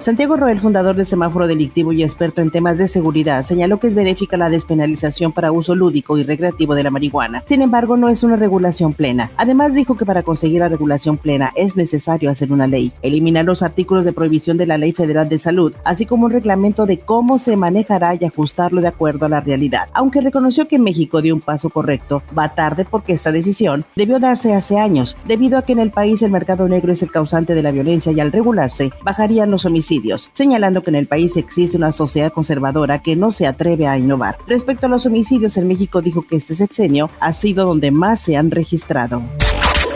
Santiago Roel, fundador del semáforo delictivo y experto en temas de seguridad, señaló que es benéfica la despenalización para uso lúdico y recreativo de la marihuana. Sin embargo, no es una regulación plena. Además, dijo que para conseguir la regulación plena es necesario hacer una ley, eliminar los artículos de prohibición de la Ley Federal de Salud, así como un reglamento de cómo se manejará y ajustarlo de acuerdo a la realidad. Aunque reconoció que México dio un paso correcto, va tarde porque esta decisión debió darse hace años, debido a que en el país el mercado negro es el causante de la violencia y al regularse bajarían los homicidios señalando que en el país existe una sociedad conservadora que no se atreve a innovar. Respecto a los homicidios en México, dijo que este sexenio ha sido donde más se han registrado.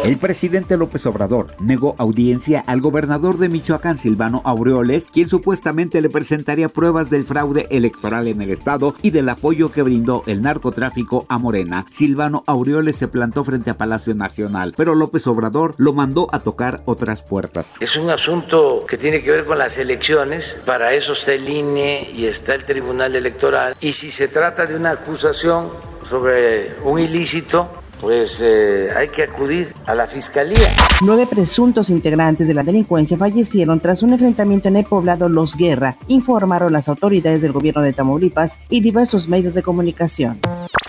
El presidente López Obrador negó audiencia al gobernador de Michoacán, Silvano Aureoles, quien supuestamente le presentaría pruebas del fraude electoral en el estado y del apoyo que brindó el narcotráfico a Morena. Silvano Aureoles se plantó frente a Palacio Nacional, pero López Obrador lo mandó a tocar otras puertas. Es un asunto que tiene que ver con las elecciones, para eso está el INE y está el Tribunal Electoral, y si se trata de una acusación sobre un ilícito, pues eh, hay que acudir a la fiscalía. Nueve presuntos integrantes de la delincuencia fallecieron tras un enfrentamiento en el poblado Los Guerra, informaron las autoridades del gobierno de Tamaulipas y diversos medios de comunicación.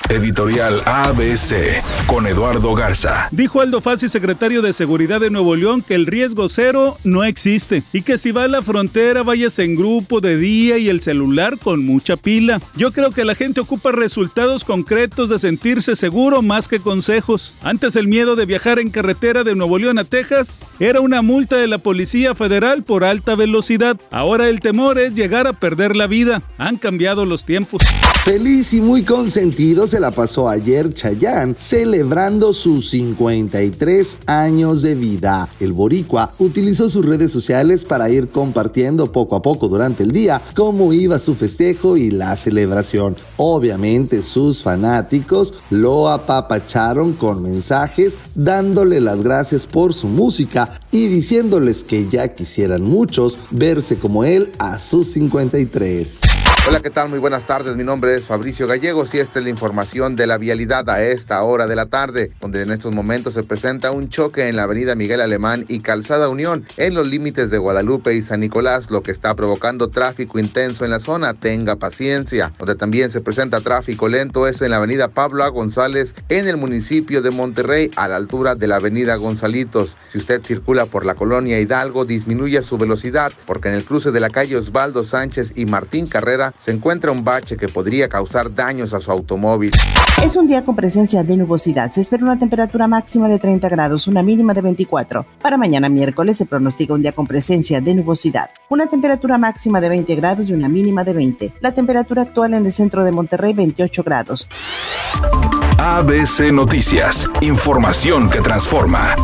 Editorial ABC con Eduardo Garza. Dijo Aldo Fassi, secretario de Seguridad de Nuevo León, que el riesgo cero no existe y que si va a la frontera vayas en grupo de día y el celular con mucha pila. Yo creo que la gente ocupa resultados concretos de sentirse seguro más que Antes el miedo de viajar en carretera de Nuevo León a Texas era una multa de la Policía Federal por alta velocidad. Ahora el temor es llegar a perder la vida. Han cambiado los tiempos. Feliz y muy consentido se la pasó ayer Chayán celebrando sus 53 años de vida. El boricua utilizó sus redes sociales para ir compartiendo poco a poco durante el día cómo iba su festejo y la celebración. Obviamente sus fanáticos lo apapacharon con mensajes dándole las gracias por su música y diciéndoles que ya quisieran muchos verse como él a sus 53. Hola, ¿qué tal? Muy buenas tardes. Mi nombre es Fabricio Gallegos y esta es la información de la vialidad a esta hora de la tarde, donde en estos momentos se presenta un choque en la avenida Miguel Alemán y Calzada Unión en los límites de Guadalupe y San Nicolás, lo que está provocando tráfico intenso en la zona. Tenga paciencia. Donde también se presenta tráfico lento es en la avenida Pablo A. González en el municipio de Monterrey a la altura de la avenida Gonzalitos. Si usted circula por la colonia Hidalgo, disminuya su velocidad porque en el cruce de la calle Osvaldo Sánchez y Martín Carrera se encuentra un bache que podría causar daños a su automóvil. Es un día con presencia de nubosidad. Se espera una temperatura máxima de 30 grados, una mínima de 24. Para mañana miércoles se pronostica un día con presencia de nubosidad. Una temperatura máxima de 20 grados y una mínima de 20. La temperatura actual en el centro de Monterrey 28 grados. ABC Noticias. Información que transforma.